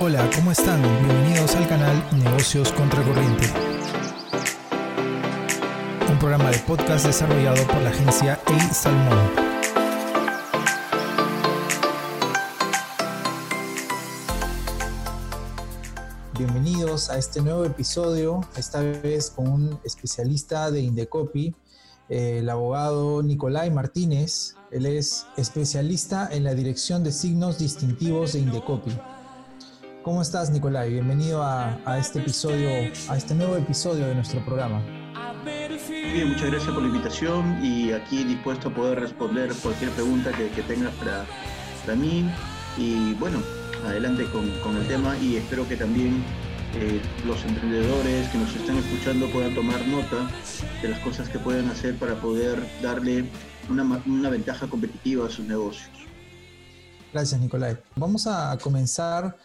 Hola, ¿cómo están? Bienvenidos al canal Negocios Contracorriente. Un programa de podcast desarrollado por la agencia A Salmón. Bienvenidos a este nuevo episodio, esta vez con un especialista de Indecopy, el abogado Nicolai Martínez. Él es especialista en la dirección de signos distintivos de Indecopy. ¿Cómo estás, Nicolai? Bienvenido a, este episodio, a este nuevo episodio de nuestro programa. Bien, muchas gracias por la invitación y aquí dispuesto a poder responder cualquier pregunta que, tengas para, para, mí. Y bueno, adelante con, con el tema y espero que también eh, los emprendedores que nos están escuchando puedan tomar nota de las cosas que pueden hacer para poder darle una, una ventaja competitiva a sus negocios. Gracias, Nicolai. Vamos a comenzar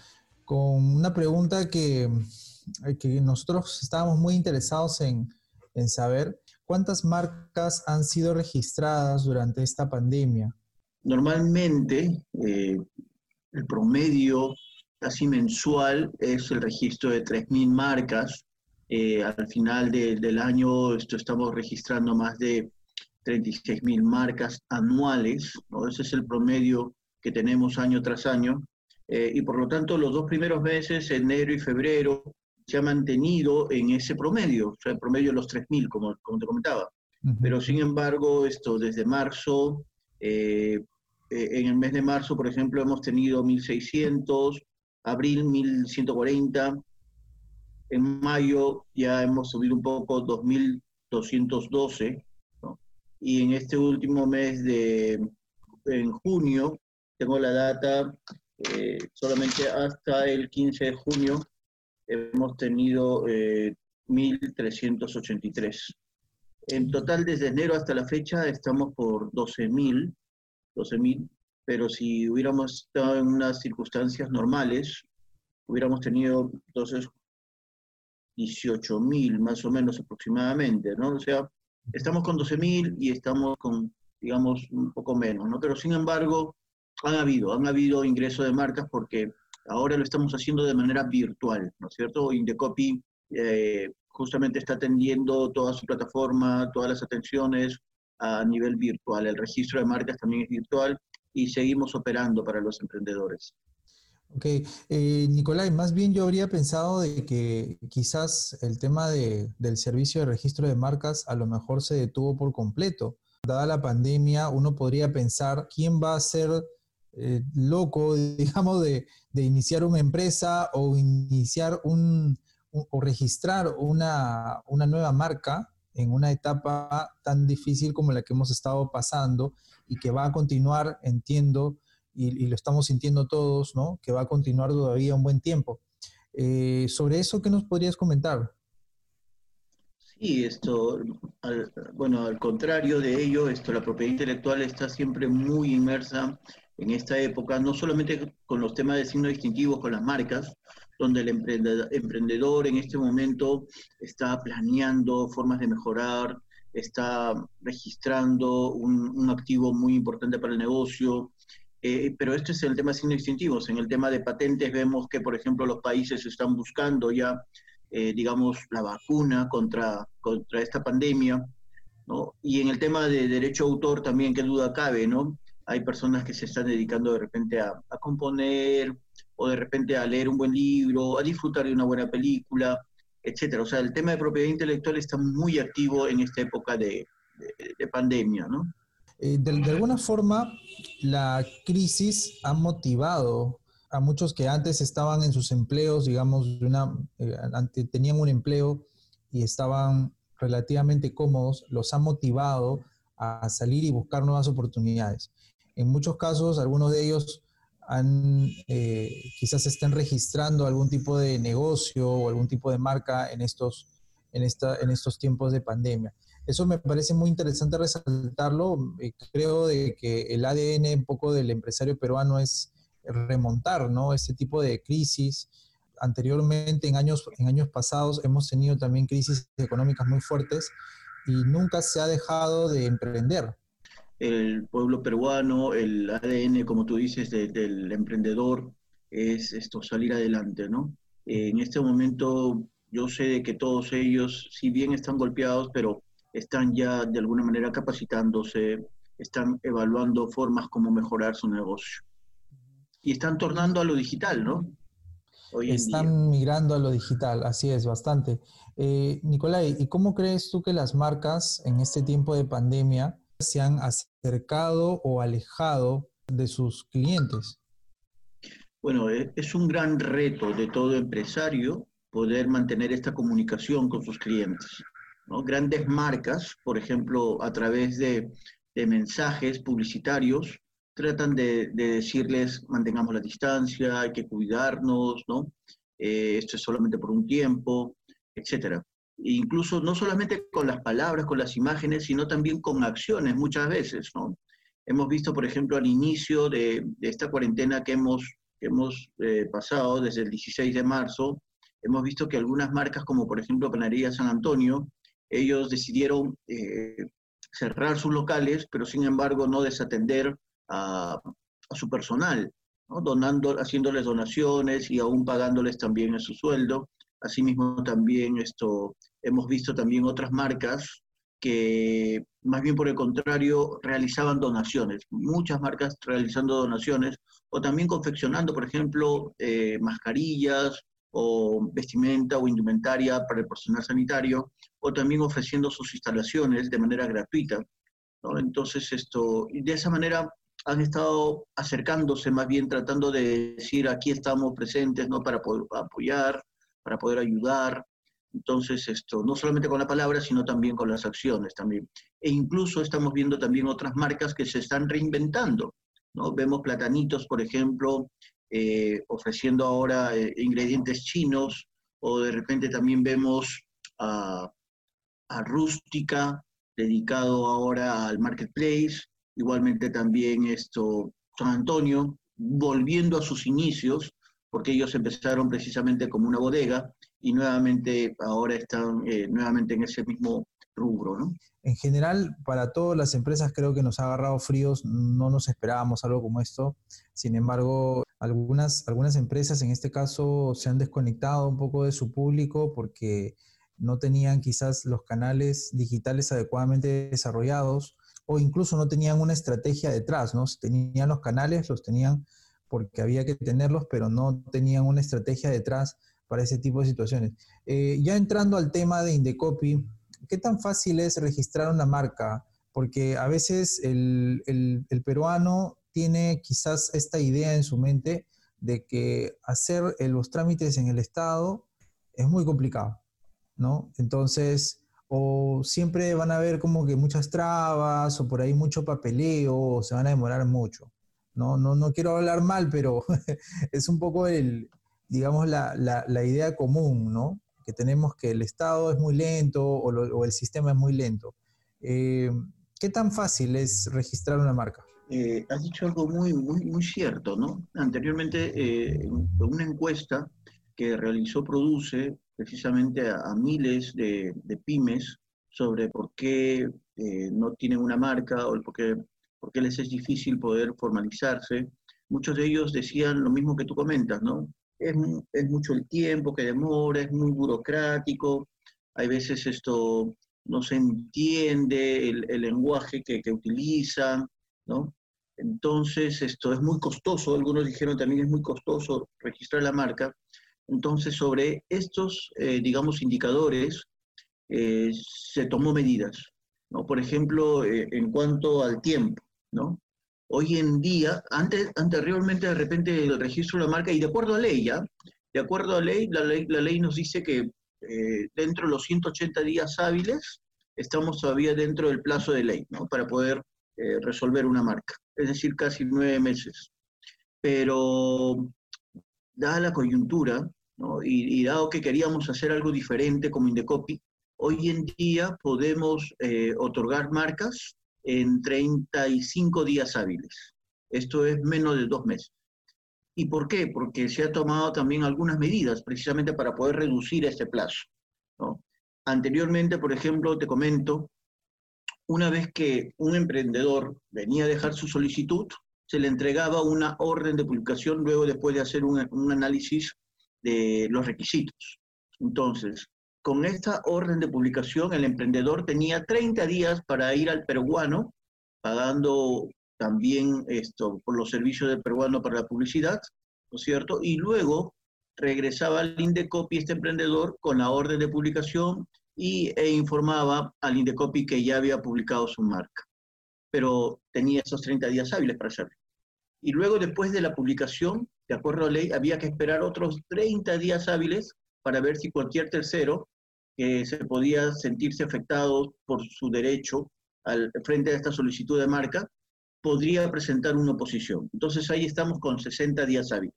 con una pregunta que, eh, que nosotros estábamos muy interesados en, en saber. ¿Cuántas marcas han sido registradas durante esta pandemia? Normalmente, eh, el promedio casi mensual es el registro de 3.000 marcas. Eh, al final del año esto, estamos registrando más de 36.000 marcas anuales. ¿no? Ese es el promedio que tenemos año tras año. Eh, y por lo tanto los dos primeros meses, enero y febrero, se ha mantenido en ese promedio, o sea, el promedio de los 3.000, como, como te comentaba. Pero sin embargo, esto desde marzo, eh, eh, en el mes de marzo, por ejemplo, hemos tenido 1.600, abril 1.140, en mayo ya hemos subido un poco 2.212, ¿no? y en este último mes de en junio, tengo la data eh, solamente hasta el 15 de junio hemos tenido 1.383. Eh, en total, desde enero hasta la fecha, estamos por 12.000, 12.000, pero si hubiéramos estado en unas circunstancias normales, hubiéramos tenido entonces 18.000 más o menos aproximadamente, ¿no? O sea, estamos con 12.000 y estamos con, digamos, un poco menos, ¿no? Pero sin embargo, han habido, han habido ingresos de marcas porque ahora lo estamos haciendo de manera virtual, ¿no es cierto? Indecopy eh, justamente está atendiendo toda su plataforma, todas las atenciones a nivel virtual. El registro de marcas también es virtual y seguimos operando para los emprendedores. Ok, eh, Nicolai, más bien yo habría pensado de que quizás el tema de, del servicio de registro de marcas a lo mejor se detuvo por completo. Dada la pandemia, uno podría pensar quién va a ser eh, loco, digamos, de, iniciar una empresa o iniciar un, o registrar una, nueva marca en una etapa tan difícil como la que hemos estado pasando y que va a continuar, entiendo, y, lo estamos sintiendo todos, ¿no? Que va a continuar todavía un buen tiempo. Eh, sobre eso, ¿qué nos podrías comentar? Sí, esto, bueno, al contrario de ello, esto, la propiedad intelectual está siempre muy inmersa en esta época, no solamente con los temas de signos distintivos, con las marcas, donde el emprendedor en este momento está planeando formas de mejorar, está registrando un, activo muy importante para el negocio, eh, pero este es el tema de signos distintivos. En el tema de patentes vemos que, por ejemplo, los países están buscando ya, eh, digamos, la vacuna contra, contra esta pandemia, ¿no? Y en el tema de derecho a autor también, qué duda cabe, ¿no? Hay personas que se están dedicando de repente a, componer o de repente a leer un buen libro, a disfrutar de una buena película, etcétera. O sea, el tema de propiedad intelectual está muy activo en esta época de, pandemia, ¿no? Eh, de, alguna forma, la crisis ha motivado a muchos que antes estaban en sus empleos, digamos, de una, eh, tenían un empleo y estaban relativamente cómodos, los ha motivado a salir y buscar nuevas oportunidades. En muchos casos, algunos de ellos han, eh, quizás estén registrando algún tipo de negocio o algún tipo de marca en estos, en, esta, en estos tiempos de pandemia. Eso me parece muy interesante resaltarlo. Eh, creo de que el ADN un poco del empresario peruano es remontar ¿no? este tipo de crisis. Anteriormente, en años, en años pasados, hemos tenido también crisis económicas muy fuertes y nunca se ha dejado de emprender el pueblo peruano, el ADN, como tú dices, del emprendedor, es esto, salir adelante, ¿no? en este momento yo sé de que todos ellos, si bien están golpeados, pero están ya de alguna manera capacitándose, están evaluando formas como mejorar su negocio. Y están tornando a lo digital, ¿no? están migrando a lo digital, así es, bastante. Eh, Nicolai, ¿y cómo crees tú que las marcas en este tiempo de pandemia se han acercado o alejado de sus clientes? Bueno, e, es un gran reto de todo empresario poder mantener esta comunicación con sus clientes. Grandes marcas, por ejemplo, a través de, mensajes publicitarios, tratan de, decirles mantengamos la distancia, hay que cuidarnos, ¿no? Eh, esto es solamente por un tiempo, etc. Incluso no solamente con las palabras, con las imágenes, sino también con acciones muchas veces, ¿no? Hemos visto, por ejemplo, al inicio de, esta cuarentena que hemos, hemos eh, pasado desde el 16 de marzo, hemos visto que algunas marcas, como por ejemplo Panadería San Antonio, ellos decidieron eh, cerrar sus locales, pero sin embargo no desatender a, su personal, donando, haciéndoles donaciones y aún pagándoles también en su sueldo. Asimismo también esto, hemos visto también otras marcas que más bien por el contrario realizaban donaciones, muchas marcas realizando donaciones o también confeccionando, por ejemplo, eh, mascarillas o vestimenta o indumentaria para el personal sanitario, o también ofreciendo sus instalaciones de manera gratuita. Entonces, esto, de esa manera han estado acercándose más bien tratando de decir aquí estamos presentes ¿no? para apoyar, para poder ayudar. Entonces, esto, no solamente con la palabra, sino también con las acciones también. E incluso estamos viendo también otras marcas que se están reinventando. ¿no? Vemos platanitos, por ejemplo, eh, ofreciendo ahora eh, ingredientes chinos, o de repente también vemos a, Rústica, dedicado ahora al marketplace, igualmente también esto, San Antonio, volviendo a sus inicios, porque ellos empezaron precisamente como una bodega y nuevamente ahora están eh, nuevamente en ese mismo rubro, ¿no? En general, para todas las empresas creo que nos ha agarrado fríos, no nos esperábamos algo como esto. Sin embargo, algunas, algunas empresas en este caso se han desconectado un poco de su público porque no tenían quizás los canales digitales adecuadamente desarrollados o incluso no tenían una estrategia detrás, ¿no? Tenían los canales, los tenían porque había que tenerlos, pero no tenían una estrategia detrás para ese tipo de situaciones. Eh, ya entrando al tema de Indecopy, ¿qué tan fácil es registrar una marca? Porque a veces el, el peruano tiene quizás esta idea en su mente de que hacer los trámites en el Estado es muy complicado, ¿no? Entonces, o siempre van a haber como que muchas trabas, o por ahí mucho papeleo, o se van a demorar mucho. No, no, no quiero hablar mal, pero es un poco el, digamos, la, la, idea común, ¿no? Que tenemos que el Estado es muy lento o, el sistema es muy lento. Eh, ¿Qué tan fácil es registrar una marca? Eh, has dicho algo muy, muy, muy cierto, ¿no? Anteriormente, eh, una encuesta que realizó Produce precisamente a, miles de, pymes sobre por qué no tienen una marca o por qué, por qué les es difícil poder formalizarse, muchos de ellos decían lo mismo que tú comentas, ¿no? Es, es mucho el tiempo que demora, es muy burocrático, hay veces esto no se entiende el, el lenguaje que, que utilizan, ¿no? Entonces, esto es muy costoso, algunos dijeron también es muy costoso registrar la marca. Entonces, sobre estos, eh, digamos, indicadores, eh, se tomó medidas, ¿no? Por ejemplo, eh, en cuanto al tiempo, ¿no? Hoy en día, antes, anteriormente de repente el registro de la marca, y de acuerdo a ley, ¿ya? De acuerdo a ley, la ley, la ley nos dice que dentro de los 180 días hábiles, estamos todavía dentro del plazo de ley, ¿no? Para poder resolver una marca es decir, casi nueve meses. Pero dada la coyuntura, y, dado que queríamos hacer algo diferente como Indecopy, hoy en día podemos eh, otorgar marcas en 35 días hábiles. Esto es menos de dos meses. ¿Y por qué? Porque se ha tomado también algunas medidas precisamente para poder reducir este plazo. Anteriormente, por ejemplo, te comento una vez que un emprendedor venía a dejar su solicitud, se le entregaba una orden de publicación luego después de hacer un, un análisis de los requisitos. Entonces, con esta orden de publicación, el emprendedor tenía 30 días para ir al peruano, pagando también esto por los servicios del peruano para la publicidad, ¿no es cierto? Y luego regresaba al Indecopi este emprendedor con la orden de publicación y, e informaba al Indecopi que ya había publicado su marca. Pero tenía esos 30 días hábiles para hacerlo. Y luego, después de la publicación, de acuerdo a la ley, había que esperar otros 30 días hábiles para ver si cualquier tercero que se podía sentirse afectado por su derecho al frente a esta solicitud de marca podría presentar una oposición. Entonces ahí estamos con 60 días hábiles.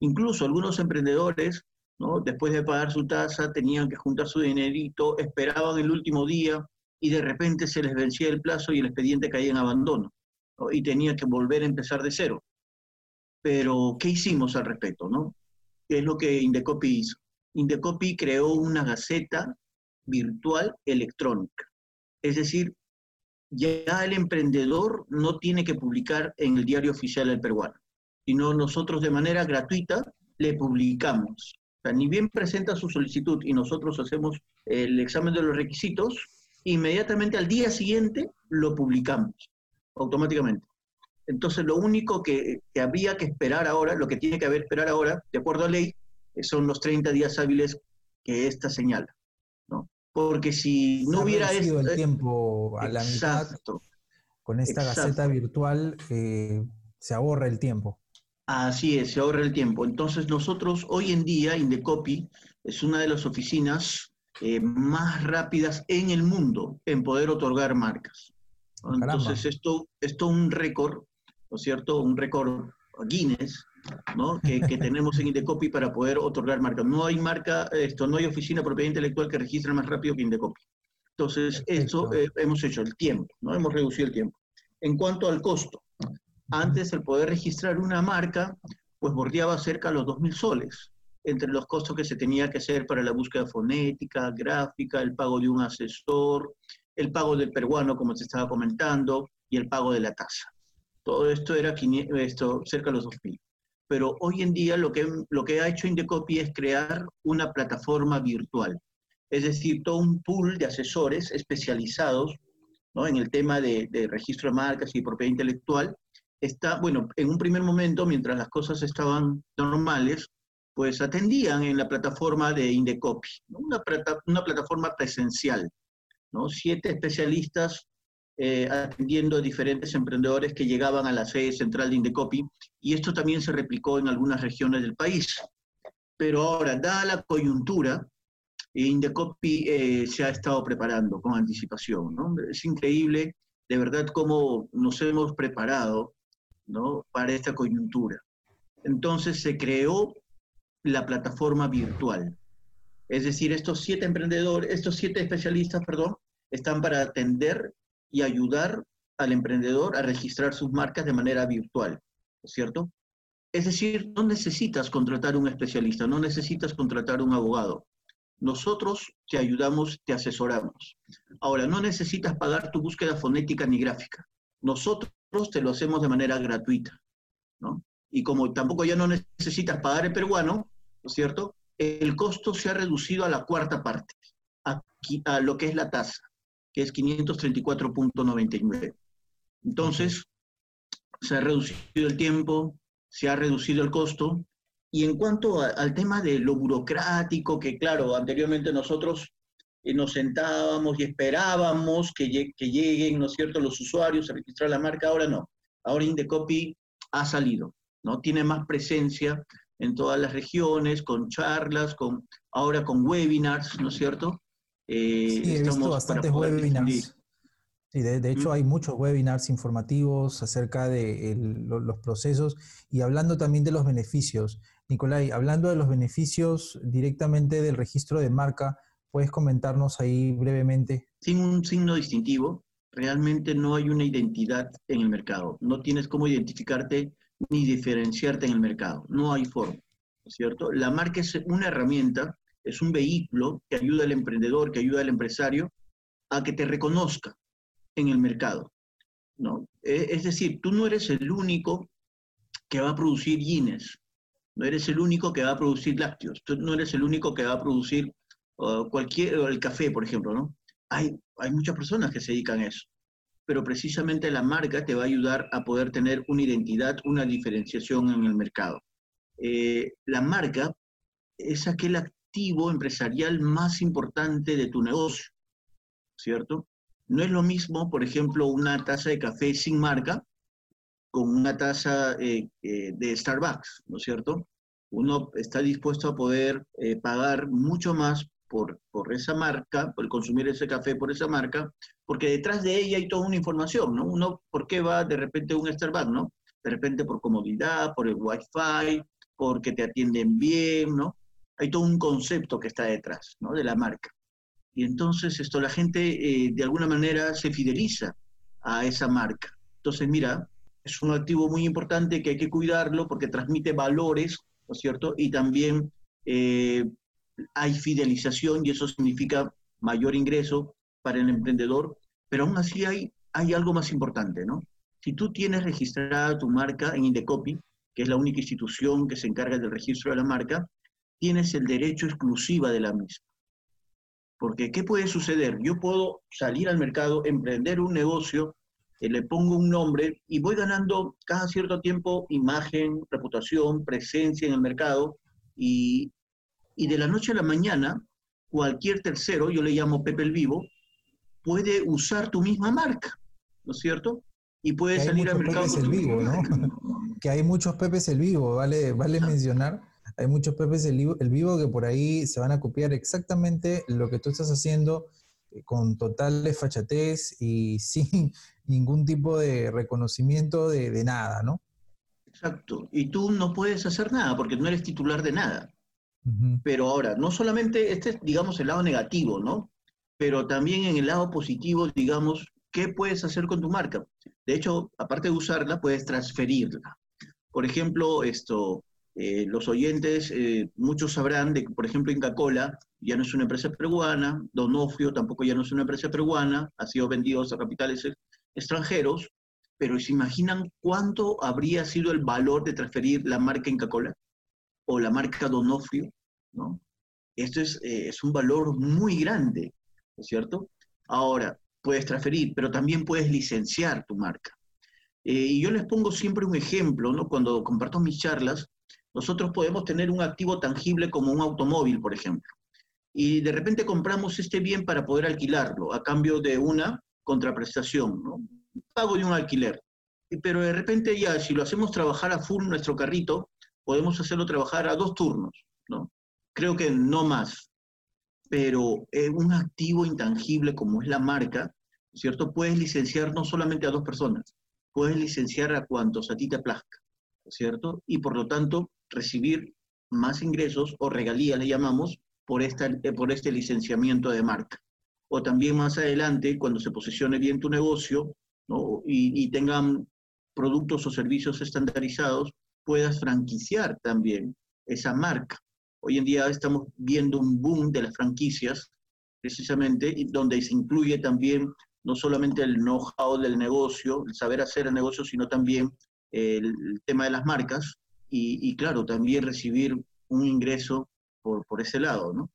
Incluso algunos emprendedores, ¿no? después de pagar su tasa, tenían que juntar su dinerito, esperaban el último día y de repente se les vencía el plazo y el expediente caía en abandono y tenía que volver a empezar de cero. Pero, ¿qué hicimos al respecto? ¿no? ¿Qué es lo que Indecopi hizo? Indecopi creó una gaceta virtual electrónica. Es decir, ya el emprendedor no tiene que publicar en el diario oficial del peruano sino nosotros de manera gratuita le publicamos. O sea, ni bien presenta su solicitud y nosotros hacemos el examen de los requisitos, inmediatamente al día siguiente lo publicamos automáticamente. Entonces, lo único que, había que esperar ahora, lo que tiene que haber esperar ahora, de acuerdo a ley, son los 30 días hábiles que esta señala. ¿no? Porque si no hubiera... Esto, el tiempo a la mitad, con esta gaceta virtual eh, se ahorra el tiempo. Así es, se ahorra el tiempo. Entonces nosotros hoy en día, Indecopy es una de las oficinas eh, más rápidas en el mundo en poder otorgar marcas. Entonces esto es un récord, ¿no es cierto? Un récord Guinness, ¿no? Que, tenemos en Indecopy para poder otorgar marcas. No hay marca, esto, no hay oficina de propiedad intelectual que registre más rápido que Indecopy. Entonces, esto eh, hemos hecho el tiempo, ¿no? Hemos reducido el tiempo. En cuanto al costo, antes el poder registrar una marca, pues bordeaba cerca los 2.000 soles, entre los costos que se tenía que hacer para la búsqueda fonética, gráfica, el pago de un asesor, el pago del peruano, como se estaba comentando, y el pago de la tasa. Todo esto era esto, cerca de los 2.000. Pero hoy en día lo que, ha hecho Indecopy es crear una plataforma virtual, es decir, todo un pool de asesores especializados en el tema de, de registro de marcas y propiedad intelectual, está, bueno, en un primer momento, mientras las cosas estaban normales, pues atendían en la plataforma de Indecopy, una, una, plataforma presencial, ¿no? siete especialistas eh, atendiendo diferentes emprendedores que llegaban a la sede central de Indecopy, y esto también se replicó en algunas regiones del país. Pero ahora, dada la coyuntura, Indecopy eh, se ha estado preparando con anticipación. ¿no? Es increíble, de verdad, cómo nos hemos preparado ¿no? para esta coyuntura. Entonces se creó la plataforma virtual. Es decir, estos siete emprendedores, estos siete especialistas, perdón, están para atender y ayudar al emprendedor a registrar sus marcas de manera virtual, ¿cierto? Es decir, no necesitas contratar un especialista, no necesitas contratar un abogado. Nosotros te ayudamos, te asesoramos. Ahora, no necesitas pagar tu búsqueda fonética ni gráfica. Nosotros te lo hacemos de manera gratuita, ¿no? Y como tampoco ya no necesitas pagar el peruano, ¿no cierto? El costo se ha reducido a la cuarta parte, a lo que es la tasa, que es 534.99. Entonces, se ha reducido el tiempo, se ha reducido el costo, y en cuanto al tema de lo burocrático, que claro, anteriormente nosotros y nos sentábamos y esperábamos que, que, lleguen, ¿no es cierto?, los usuarios a registrar la marca, ahora no. Ahora Indecopy ha salido, ¿no? Tiene más presencia en todas las regiones, con charlas, con, ahora con webinars, ¿no es cierto? Eh, sí, he visto bastantes webinars. Sí, de, hecho hay muchos webinars informativos acerca de los procesos y hablando también de los beneficios. Nicolai, hablando de los beneficios directamente del registro de marca, ¿Puedes comentarnos ahí brevemente? Sin un signo distintivo, realmente no hay una identidad en el mercado. No tienes cómo identificarte ni diferenciarte en el mercado. No hay forma, ¿cierto? La marca es una herramienta, es un vehículo que ayuda al emprendedor, que ayuda al empresario a que te reconozca en el mercado. ¿no? E, es decir, tú no eres el único que va a producir jeans, no eres el único que va a producir lácteos, tú no eres el único que va a producir cualquier, el café, por ejemplo, ¿no? Hay, hay muchas personas que se dedican a eso, pero precisamente la marca te va a ayudar a poder tener una identidad, una diferenciación en el mercado. Eh, la marca es aquel activo empresarial más importante de tu negocio, ¿cierto? No es lo mismo, por ejemplo, una taza de café sin marca con una taza eh, eh, de Starbucks, ¿no es cierto? Uno está dispuesto a poder eh, pagar mucho más por, por esa marca, por consumir ese café por esa marca, porque detrás de ella hay toda una información, ¿no? Uno, ¿por qué va de repente a un Starbucks, ¿no? De repente por comodidad, por el Wi-Fi, porque te atienden bien, ¿no? Hay todo un concepto que está detrás, ¿no? De la marca. Y entonces esto, la gente de alguna manera se fideliza a esa marca. Entonces, mira, es un activo muy importante que hay que cuidarlo porque transmite valores, ¿no es cierto? Y también eh, hay fidelización y eso significa mayor ingreso para el emprendedor, pero aún así hay, hay algo más importante, ¿no? Si tú tienes registrada tu marca en Indecopy, que es la única institución que se encarga del registro de la marca, tienes el derecho exclusiva de la misma. Porque, ¿qué puede suceder? Yo puedo salir al mercado, emprender un negocio eh, le pongo un nombre y voy ganando cada cierto tiempo imagen, reputación, presencia en el mercado y, y de la noche a la mañana cualquier tercero, yo le llamo Pepe el Vivo, puede usar tu misma marca, ¿no es cierto? Y puede salir al mercado. el vivo, ¿no? que hay muchos Pepes el Vivo, vale, vale mencionar. Hay muchos Pepes el vivo, el vivo que por ahí se van a copiar exactamente lo que tú estás haciendo eh, con total desfachatez y sin ningún tipo de reconocimiento de, nada, ¿no? Exacto. Y tú no puedes hacer nada porque no eres titular de nada. Pero ahora, no solamente este es, digamos, el lado negativo, ¿no? Pero también en el lado positivo, digamos, ¿qué puedes hacer con tu marca? De hecho, aparte de usarla, puedes transferirla. Por ejemplo, esto, eh, los oyentes, eh, muchos sabrán de que, por ejemplo, Inca Cola ya no es una empresa peruana, Donofrio tampoco ya no es una empresa peruana, ha sido vendido a capitales extranjeros, pero ¿se imaginan cuánto habría sido el valor de transferir la marca Inca Cola o la marca Donofrio? ¿no? Esto es, eh, es un valor muy grande, ¿no es cierto? Ahora, puedes transferir, pero también puedes licenciar tu marca. y yo les pongo siempre un ejemplo, ¿no? Cuando comparto mis charlas, nosotros podemos tener un activo tangible como un automóvil, por ejemplo, y de repente compramos este bien para poder alquilarlo a cambio de una contraprestación, pago de un alquiler. Pero de repente ya, si lo hacemos trabajar a full nuestro carrito, podemos hacerlo trabajar a dos turnos, ¿no? Creo que no más. Pero un activo intangible como es la marca, ¿cierto? Puedes licenciar no solamente a dos personas, puedes licenciar a cuantos a ti te plazca, ¿cierto? Y por lo tanto, recibir más ingresos o regalías, le llamamos, por, esta, eh, por este licenciamiento de marca. O también más adelante, cuando se posicione bien tu negocio ¿no? y, y tengan productos o servicios estandarizados, puedas franquiciar también esa marca. Hoy en día estamos viendo un boom de las franquicias, precisamente, donde se incluye también no solamente el know-how del negocio, el saber hacer el negocio, sino también el tema de las marcas, y, claro, también recibir un ingreso por, por ese lado, ¿no?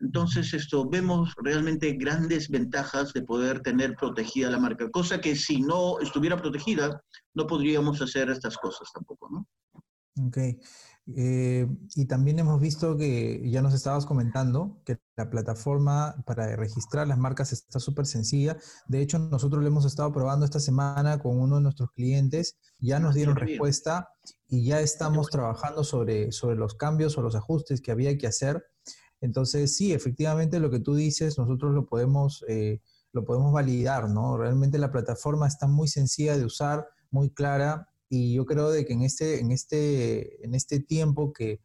Entonces, esto, vemos realmente grandes ventajas de poder tener protegida la marca, cosa que si no estuviera protegida, no podríamos hacer estas cosas tampoco, ¿no? Ok. Eh, y también hemos visto que ya nos estabas comentando que la plataforma para registrar las marcas está súper sencilla. De hecho, nosotros lo hemos estado probando esta semana con uno de nuestros clientes. Ya nos dieron respuesta y ya estamos trabajando sobre, sobre los cambios o los ajustes que había que hacer. Entonces, sí, efectivamente lo que tú dices, nosotros lo podemos, eh, lo podemos validar, ¿no? Realmente la plataforma está muy sencilla de usar, muy clara y yo creo de que en este, en este, en este tiempo que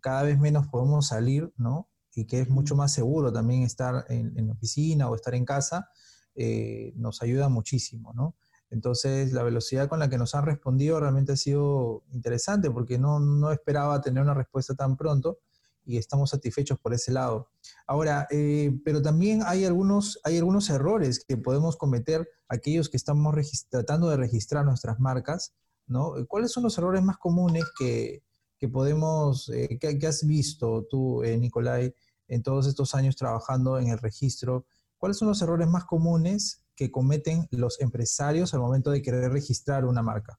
cada vez menos podemos salir, ¿no? Y que es mucho más seguro también estar en, en oficina o estar en casa, eh, nos ayuda muchísimo, ¿no? Entonces, la velocidad con la que nos han respondido realmente ha sido interesante porque no, no esperaba tener una respuesta tan pronto y estamos satisfechos por ese lado. Ahora, eh, pero también hay algunos, hay algunos errores que podemos cometer aquellos que estamos tratando de registrar nuestras marcas, ¿no? ¿Cuáles son los errores más comunes que, podemos, eh, que, has visto tú, eh, Nicolai, en todos estos años trabajando en el registro? ¿Cuáles son los errores más comunes que cometen los empresarios al momento de querer registrar una marca?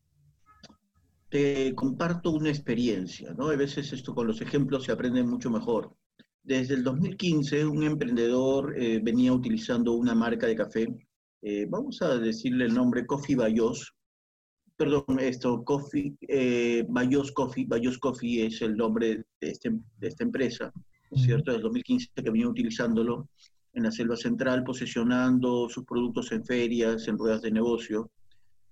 te comparto una experiencia, ¿no? A veces esto con los ejemplos se aprende mucho mejor. Desde el 2015, un emprendedor eh, venía utilizando una marca de café, eh, vamos a decirle el nombre Coffee Bayos, perdón, esto, Coffee, eh, Bayos Coffee, Bayos Coffee es el nombre de, este, de esta empresa, ¿no es cierto? Desde el 2015 que venía utilizándolo en la selva central, posesionando sus productos en ferias, en ruedas de negocio,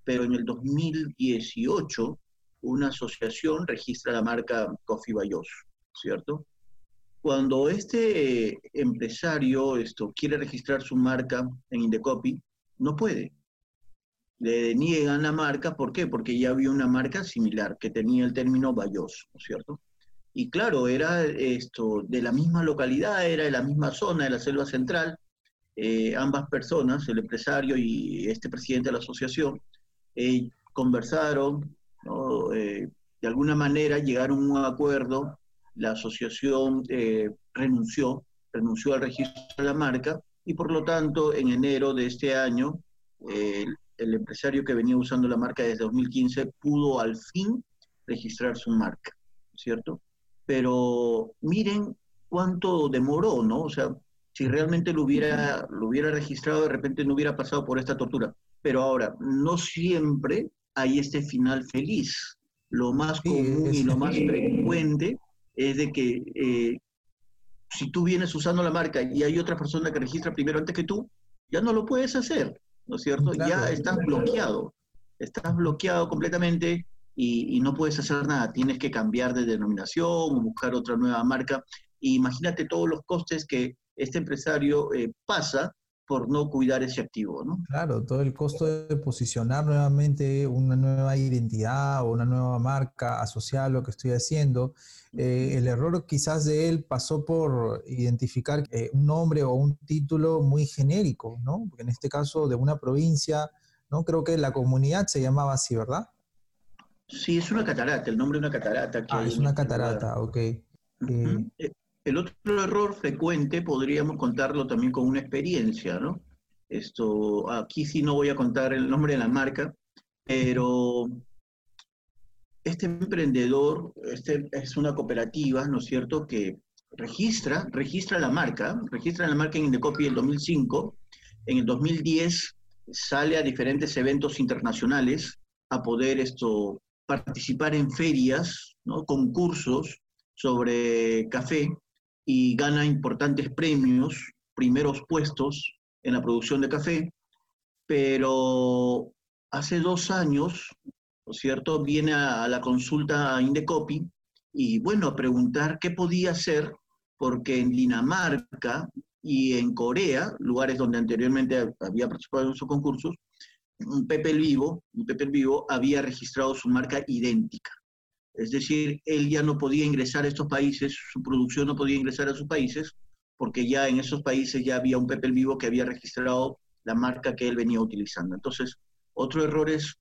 pero en el 2018 una asociación registra la marca Coffee Bayos, ¿cierto? Cuando este empresario esto, quiere registrar su marca en Indecopy, no puede. Le niegan la marca, ¿por qué? Porque ya había una marca similar que tenía el término Bayos, ¿no es cierto? Y claro, era esto de la misma localidad, era de la misma zona de la selva central. Eh, ambas personas, el empresario y este presidente de la asociación, eh, conversaron, eh, de alguna manera llegaron a un acuerdo, la asociación eh, renunció, renunció al registro de la marca y por lo tanto en enero de este año el empresario que venía usando la marca desde 2015 pudo al fin registrar su marca, ¿cierto? Pero miren cuánto demoró, ¿no? O sea, si realmente lo hubiera, lo hubiera registrado, de repente no hubiera pasado por esta tortura. Pero ahora, no siempre hay este final feliz. Lo más común y lo más frecuente es de que eh, si tú vienes usando la marca y hay otra persona que registra primero antes que tú, ya no lo puedes hacer, ¿no es cierto? ya estás bloqueado, estás bloqueado completamente y, y, no puedes hacer nada. Tienes que cambiar de denominación o buscar otra nueva marca. imagínate todos los costes que este empresario eh, pasa por no cuidar ese activo, ¿no? Claro, todo el costo de posicionar nuevamente una nueva identidad o una nueva marca asociada a lo que estoy haciendo. Eh, el error quizás de él pasó por identificar eh, un nombre o un título muy genérico, ¿no? Porque en este caso de una provincia, ¿no? Creo que la comunidad se llamaba así, ¿verdad? Sí, es una catarata, el nombre de una catarata. ah, es una catarata, ok. El otro error frecuente podríamos contarlo también con una experiencia, ¿no? Esto, aquí sí no voy a contar el nombre de la marca, pero este emprendedor, este es una cooperativa, ¿no es cierto?, que registra, registra la marca, registra la marca en Indecopy en el 2005, en el 2010 sale a diferentes eventos internacionales a poder esto, participar en ferias, concursos sobre café, y gana importantes premios, primeros puestos en la producción de café, pero hace dos años, ¿no es cierto?, viene a, la consulta a Indecopy y, bueno, a preguntar qué podía hacer, porque en Dinamarca y en Corea, lugares donde anteriormente había participado en esos concursos, un Pepe el Vivo, Pepe Vivo había registrado su marca idéntica. Es decir, él ya no podía ingresar a estos países, su producción no podía ingresar a sus países, porque ya en esos países ya había un Pepe Vivo que había registrado la marca que él venía utilizando. Entonces, otro error es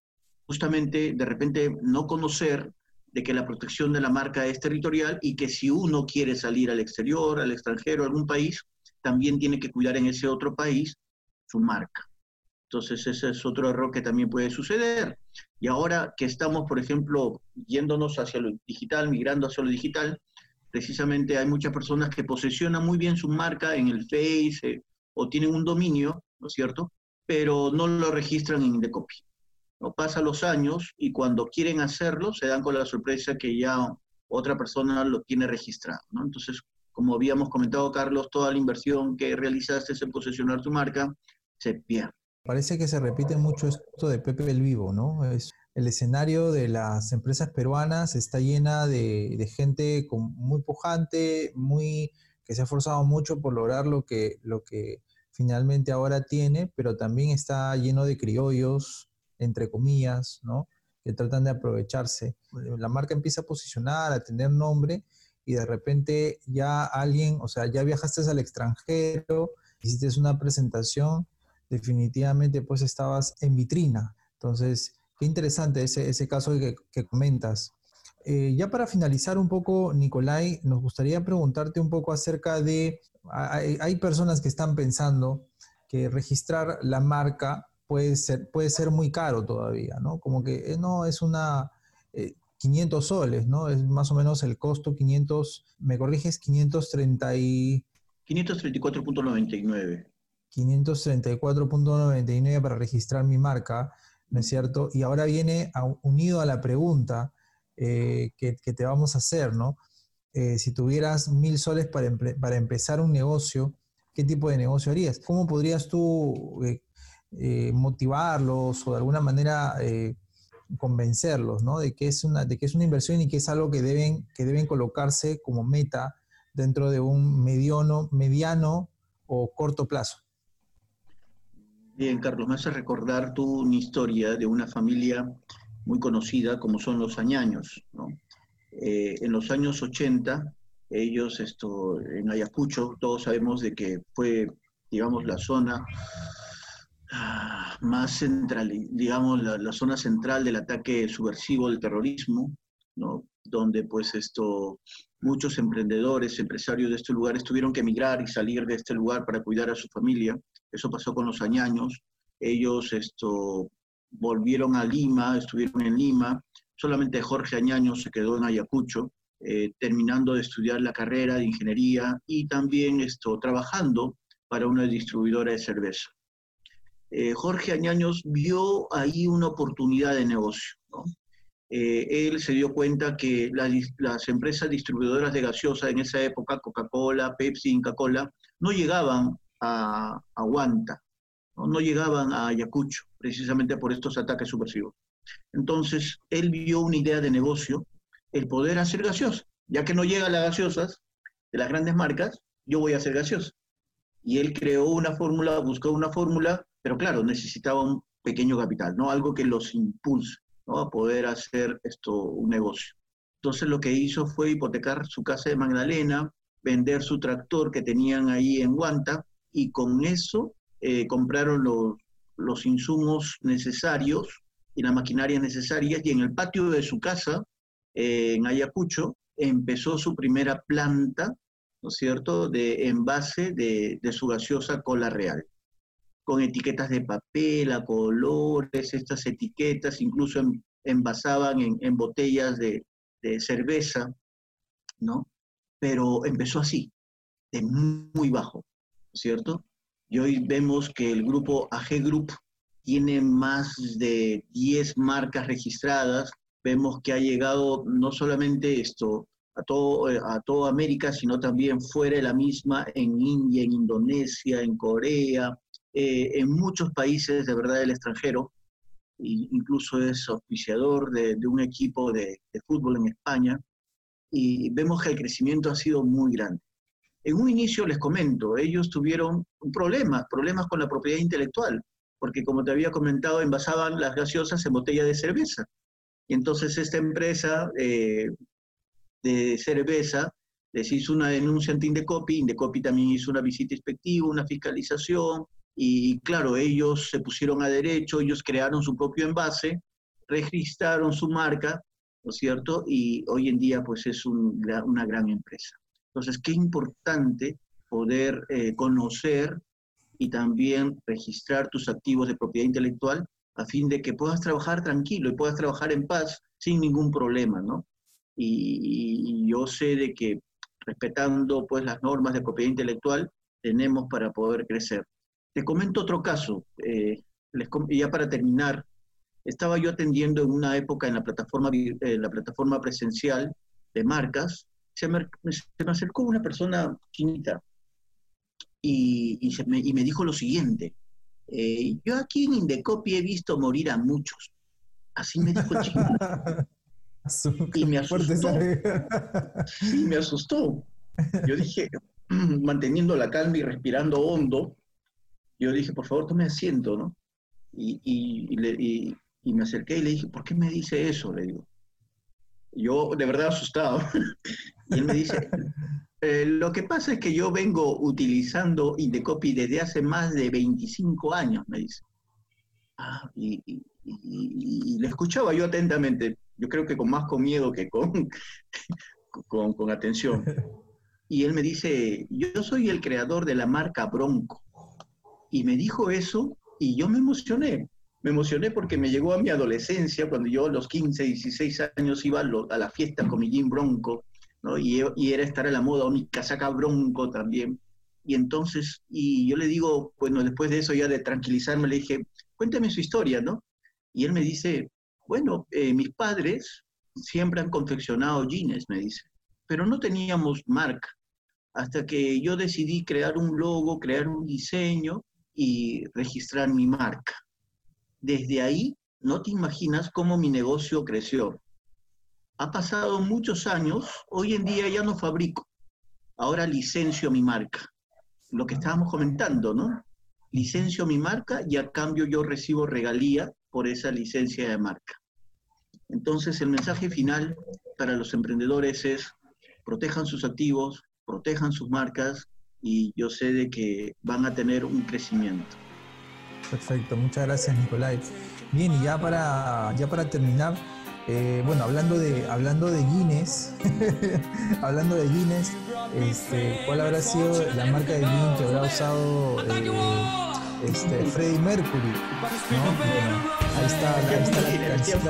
justamente de repente no conocer de que la protección de la marca es territorial y que si uno quiere salir al exterior, al extranjero, a algún país, también tiene que cuidar en ese otro país su marca. Entonces ese es otro error que también puede suceder. Y ahora que estamos, por ejemplo, yéndonos hacia lo digital, migrando hacia lo digital, precisamente hay muchas personas que posesionan muy bien su marca en el Face eh, o tienen un dominio, ¿no es cierto? Pero no lo registran en Indecopy. ¿no? Pasan los años y cuando quieren hacerlo se dan con la sorpresa que ya otra persona lo tiene registrado, ¿no? Entonces, como habíamos comentado, Carlos, toda la inversión que realizaste en posesionar tu marca se pierde. Parece que se repite mucho esto de Pepe el Vivo, ¿no? Es, el escenario de las empresas peruanas está llena de, gente muy pujante, muy, que se ha esforzado mucho por lograr lo que, lo que finalmente ahora tiene, pero también está lleno de criollos, entre comillas, ¿no? que tratan de aprovecharse. La marca empieza a posicionar, a tener nombre, y de repente ya alguien, o sea, ya viajaste al extranjero, hiciste una presentación, definitivamente pues estabas en vitrina. Entonces, qué interesante ese, ese caso que, que comentas. Eh, ya para finalizar un poco, Nicolai, nos gustaría preguntarte un poco acerca de, hay, personas que están pensando que registrar la marca puede ser, puede ser muy caro todavía, ¿no? Como que eh, no es una... 500 eh, soles, ¿no? Es más o menos el costo 500, me corriges, 530 y... 534.99. 534.99 para registrar mi marca, ¿no es cierto? Y ahora viene unido a la pregunta, eh, que, te vamos a hacer, ¿no? Eh, si tuvieras mil soles para, para, empezar un negocio, ¿qué tipo de negocio harías? ¿Cómo podrías tú eh, motivarlos o de alguna manera convencerlos, ¿no? De que, es una, de que es una inversión y que es algo que deben, que deben colocarse como meta dentro de un mediano, mediano o corto plazo. Bien, Carlos, me hace recordar tú una historia de una familia muy conocida como son los añaños. Eh, en los años 80, ellos esto, en Ayacucho, todos sabemos de que fue, digamos, la zona ah, más central, digamos, la, zona central del ataque subversivo del terrorismo, ¿no? donde pues esto, muchos emprendedores, empresarios de este lugar tuvieron que emigrar y salir de este lugar para cuidar a su familia. Eso pasó con los añaños. Ellos esto, volvieron a Lima, estuvieron en Lima, solamente Jorge Añaño se quedó en Ayacucho, eh, terminando de estudiar la carrera de ingeniería y también esto, trabajando para una distribuidora de cerveza. Eh, Jorge Añaños vio ahí una oportunidad de negocio. Eh, él se dio cuenta que las, empresas distribuidoras de gaseosa en esa época, Coca-Cola, Pepsi, Inca-Cola, no llegaban a, a ¿no? llegaban a Ayacucho, precisamente por estos ataques subversivos. Entonces, él vio una idea de negocio, el poder hacer gaseosa. Ya que no llegan las gaseosas de las grandes marcas, yo voy a hacer gaseosa. Y él creó una fórmula, buscó una fórmula, pero claro, necesitaba un pequeño capital, ¿no? Algo que los impulse, ¿no? A poder hacer esto un negocio. Entonces lo que hizo fue hipotecar su casa de Magdalena, vender su tractor que tenían ahí en Guanta, y con eso eh, compraron los, los insumos necesarios y la maquinaria necesaria y en el patio de su casa, eh, en Ayacucho, empezó su primera planta, ¿no es cierto?, de envase de, de su gaseosa cola real, con etiquetas de papel, a colores, estas etiquetas, incluso envasaban en, en botellas de, de cerveza, ¿no? Pero empezó así, de muy bajo, ¿cierto? Y hoy vemos que el grupo AG Group tiene más de 10 marcas registradas. Vemos que ha llegado no solamente esto a, todo, eh, a toda América, sino también fuera de la misma, en India, en Indonesia, en Corea, eh, en muchos países de verdad del extranjero. incluso es auspiciador de, un equipo de, de fútbol en España. Y vemos que el crecimiento ha sido muy grande. En un inicio les comento, ellos tuvieron problemas, problemas con la propiedad intelectual, porque como te había comentado, envasaban las gaseosas en botella de cerveza. Y entonces esta empresa eh, de cerveza les hizo una denuncia ante Indecopi, Indecopi también hizo una visita inspectiva, una fiscalización, y claro, ellos se pusieron a derecho, ellos crearon su propio envase, registraron su marca, ¿no es cierto? Y hoy en día pues es una gran empresa. Entonces, qué importante poder eh, conocer y también registrar tus activos de propiedad intelectual a fin de que puedas trabajar tranquilo y puedas trabajar en paz sin ningún problema, ¿no? Y, yo sé de que respetando pues las normas de propiedad intelectual tenemos para poder crecer. Te comento otro caso, eh, ya para terminar, estaba yo atendiendo en una época en la plataforma, en la plataforma presencial de marcas se me, acercó una persona chinita y, me, dijo lo siguiente, eh, yo aquí en Indecopi he visto morir a muchos. Así me dijo el chino. y me asustó. y me asustó. Yo dije, manteniendo la calma y respirando hondo, yo dije, por favor, tome asiento, ¿no? Y, y, y, me acerqué y le dije, ¿por qué me dice eso? Le digo. Yo de verdad asustado. Y él me dice, eh, lo que pasa es que yo vengo utilizando Indecopy desde hace más de 25 años, me dice. Ah, y, y, le escuchaba yo atentamente, yo creo que con más con miedo que con, con, con atención. Y él me dice, yo soy el creador de la marca Bronco. Y me dijo eso y yo me emocioné. Me emocioné porque me llegó a mi adolescencia, cuando yo a los 15, 16 años iba a, la fiesta con mi jean Bronco, ¿no? y, y, era estar a la moda, mi casaca Bronco también. Y entonces, y yo le digo, bueno, después de eso ya de tranquilizarme, le dije, cuéntame su historia, ¿no? Y él me dice, bueno, eh, mis padres siempre han confeccionado jeans, me dice, pero no teníamos marca hasta que yo decidí crear un logo, crear un diseño y registrar mi marca. Desde ahí, no te imaginas cómo mi negocio creció. Ha pasado muchos años, hoy en día ya no fabrico, ahora licencio mi marca. Lo que estábamos comentando, ¿no? Licencio mi marca y a cambio yo recibo regalía por esa licencia de marca. Entonces el mensaje final para los emprendedores es protejan sus activos, protejan sus marcas y yo sé de que van a tener un crecimiento. Perfecto, muchas gracias Nicolai. Bien, y ya para, ya para terminar, eh, bueno, hablando de, hablando de Guinness, hablando de Guinness, este, ¿cuál habrá sido la marca de Guinness que habrá usado eh, este, Freddie Mercury? ahí está, ahí está la canción.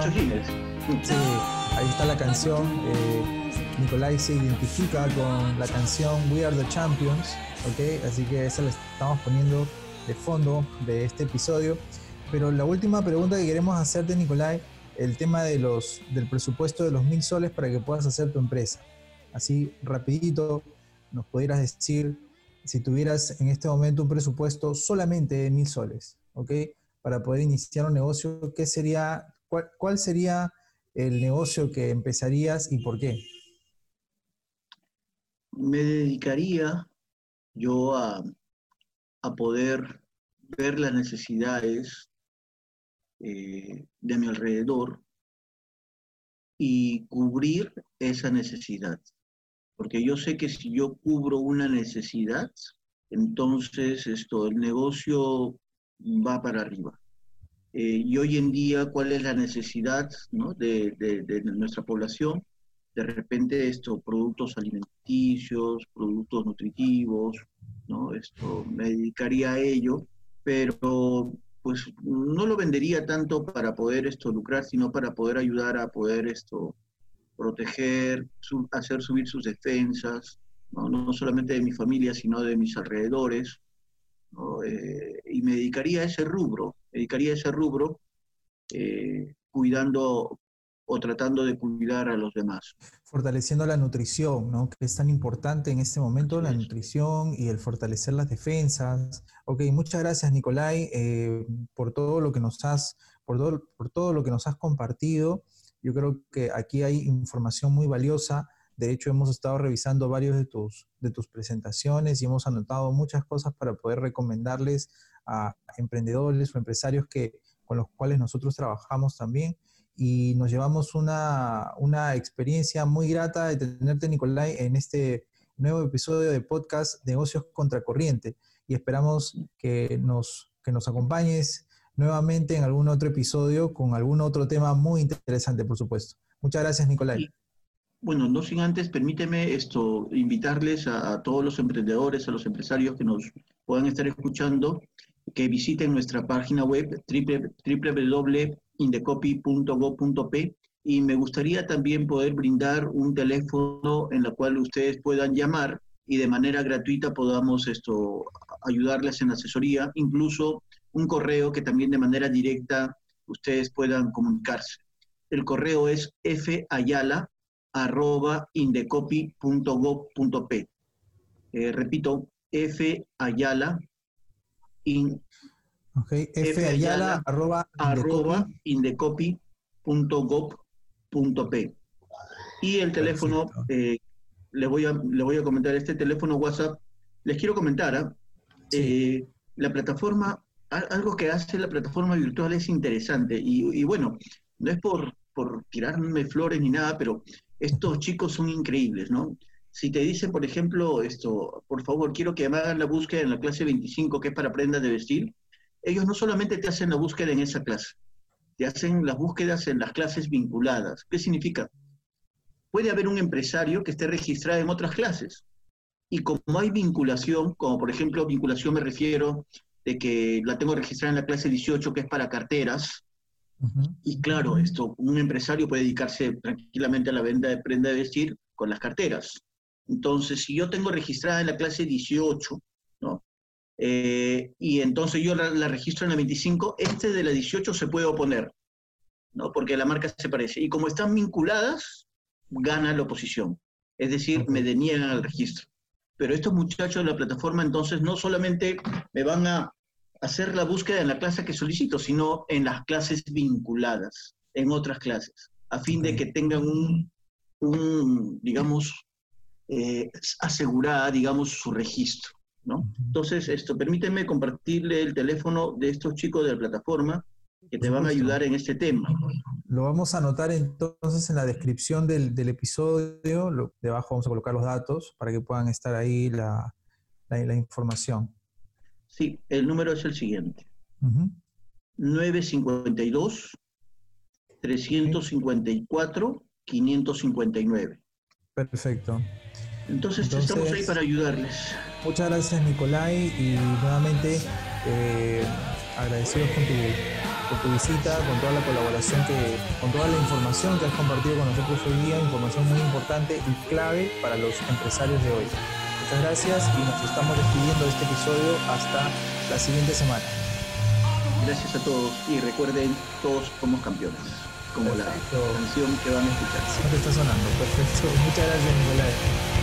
Sí, ahí está la canción. Eh, Nicolai se identifica con la canción We Are the Champions, ¿ok? Así que esa la estamos poniendo de fondo de este episodio. Pero la última pregunta que queremos hacerte, Nicolai, el tema de los, del presupuesto de los mil soles para que puedas hacer tu empresa. Así, rapidito, nos pudieras decir si tuvieras en este momento un presupuesto solamente de mil soles, ¿ok? Para poder iniciar un negocio, ¿qué sería, cuál, cuál sería el negocio que empezarías y por qué? me dedicaría yo a, poder ver las necesidades eh, de mi alrededor y cubrir esa necesidad. Porque yo sé que si yo cubro una necesidad, entonces esto, el negocio va para arriba. Eh, y hoy en día, ¿cuál es la necesidad de nuestra población? de repente estos productos alimenticios, productos nutritivos, ¿no? Esto, me dedicaría a ello, pero pues no lo vendería tanto para poder esto lucrar, sino para poder ayudar a poder esto proteger, hacer subir sus defensas, ¿no? solamente de mi familia, sino de mis alrededores, eh, y me dedicaría a ese rubro, dedicaría a ese rubro eh, cuidando, o tratando de cuidar a los demás. Fortaleciendo la nutrición, ¿no? Que es tan importante en este momento, la nutrición y el fortalecer las defensas. Ok, muchas gracias Nicolai eh, por todo lo que nos has, por todo, por todo lo que nos has compartido. Yo creo que aquí hay información muy valiosa. De hecho, hemos estado revisando varios de tus, de tus presentaciones y hemos anotado muchas cosas para poder recomendarles a emprendedores o empresarios que, con los cuales nosotros trabajamos también y nos llevamos una, una, experiencia muy grata de tenerte, Nicolai, en este nuevo episodio de podcast Negocios Contracorriente y esperamos que nos, que nos acompañes nuevamente en algún otro episodio con algún otro tema muy interesante, por supuesto. Muchas gracias, Nicolai. Bueno, no sin antes, permíteme esto, invitarles a, todos los emprendedores, a los empresarios que nos puedan estar escuchando, que visiten nuestra página web www indecopy.go.p y me gustaría también poder brindar un teléfono en el cual ustedes puedan llamar y de manera gratuita podamos esto ayudarles en asesoría, incluso un correo que también de manera directa ustedes puedan comunicarse. El correo es fayala@indecopy.gov.p. Eh, repito, fayala in, Okay. F Ayala, arroba, indecopy.gov.p. Y el teléfono, eh, les, voy a, les voy a comentar, este teléfono WhatsApp, les quiero comentar, ¿ah? eh, la plataforma, algo que hace la plataforma virtual es interesante. Y, bueno, no es por, por tirarme flores ni nada, pero estos chicos son increíbles, ¿no? si te dice, por ejemplo, esto, por favor, quiero que me hagan la búsqueda en la clase 25, que es para prendas de vestir, ellos no solamente te hacen la búsqueda en esa clase, te hacen las búsquedas en las clases vinculadas. ¿Qué significa? Puede haber un empresario que esté registrado en otras clases. Y como hay vinculación, como por ejemplo vinculación me refiero de que la tengo registrada en la clase 18, que es para carteras, y claro, esto, un empresario puede dedicarse tranquilamente a la venta de prenda de vestir con las carteras. Entonces, si yo tengo registrada en la clase 18, ¿no? Eh, y entonces yo la, registro en la 25, este de la 18 se puede oponer, ¿no? Porque la marca se parece. Y como están vinculadas, gana la oposición. Es decir, me deniegan el registro. Pero estos muchachos de la plataforma entonces no solamente me van a hacer la búsqueda en la clase que solicito, sino en las clases vinculadas, en otras clases, a fin de que tengan un, digamos, eh, asegurada, digamos, su registro. ¿No? Entonces, esto, permíteme compartirle el teléfono de estos chicos de la plataforma que te van a ayudar en este tema. Lo vamos a anotar entonces en la descripción del, episodio, debajo vamos a colocar los datos para que puedan estar ahí la, la información. Sí, el número es el siguiente. 952 354 559. Perfecto. Entonces, estamos ahí para ayudarles. Muchas gracias Nicolai y nuevamente eh, agradecidos con tu, visita, con toda la colaboración que, con toda la información que has compartido con nosotros hoy día, información muy importante y clave para los empresarios de hoy. Muchas gracias y nos estamos despidiendo de este episodio hasta la siguiente semana. Gracias a todos y recuerden, todos somos campeones, como la canción que van a escuchar. Siempre está sonando, perfecto. Muchas gracias, Nicolás.